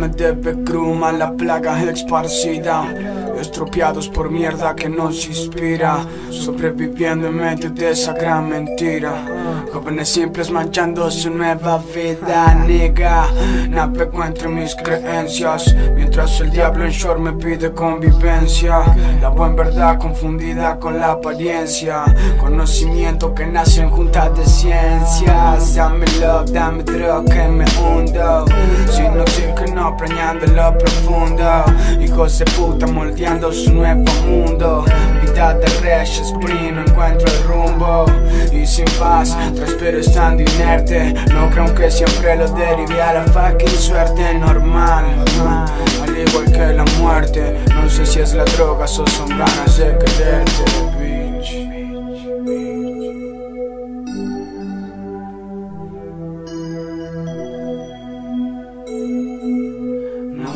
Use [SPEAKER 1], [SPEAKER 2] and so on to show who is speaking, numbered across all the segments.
[SPEAKER 1] MTV Crew, la plaga esparcida Estropeados por mierda que nos inspira Sobreviviendo en medio de esa gran mentira. Jóvenes simples manchando su nueva vida Nega, navego entre mis creencias Mientras el diablo en short me pide convivencia. La buena verdad confundida con la apariencia. Conocimiento que nace en juntas de ciencias. Dame love, dame droga que me hundo. Sin oxígeno preñando lo profundo Hijos de puta moldeando su nuevo mundo. Vida de reyes, no encuentro el rumbo. Y sin paz, transpiro estando inerte. No creo que siempre lo derive a la fucking suerte normal. Al igual que la muerte No sé si es la droga o son ganas de quererte,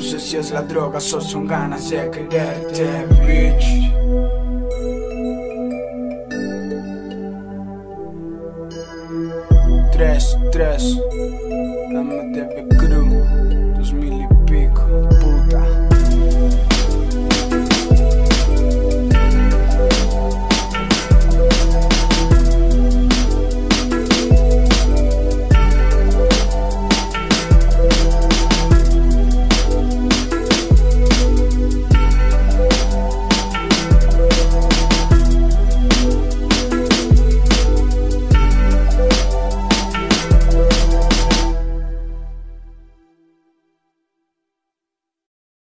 [SPEAKER 1] sé si es la droga o son ganas de quererte, bitch. Tres, tres, dame de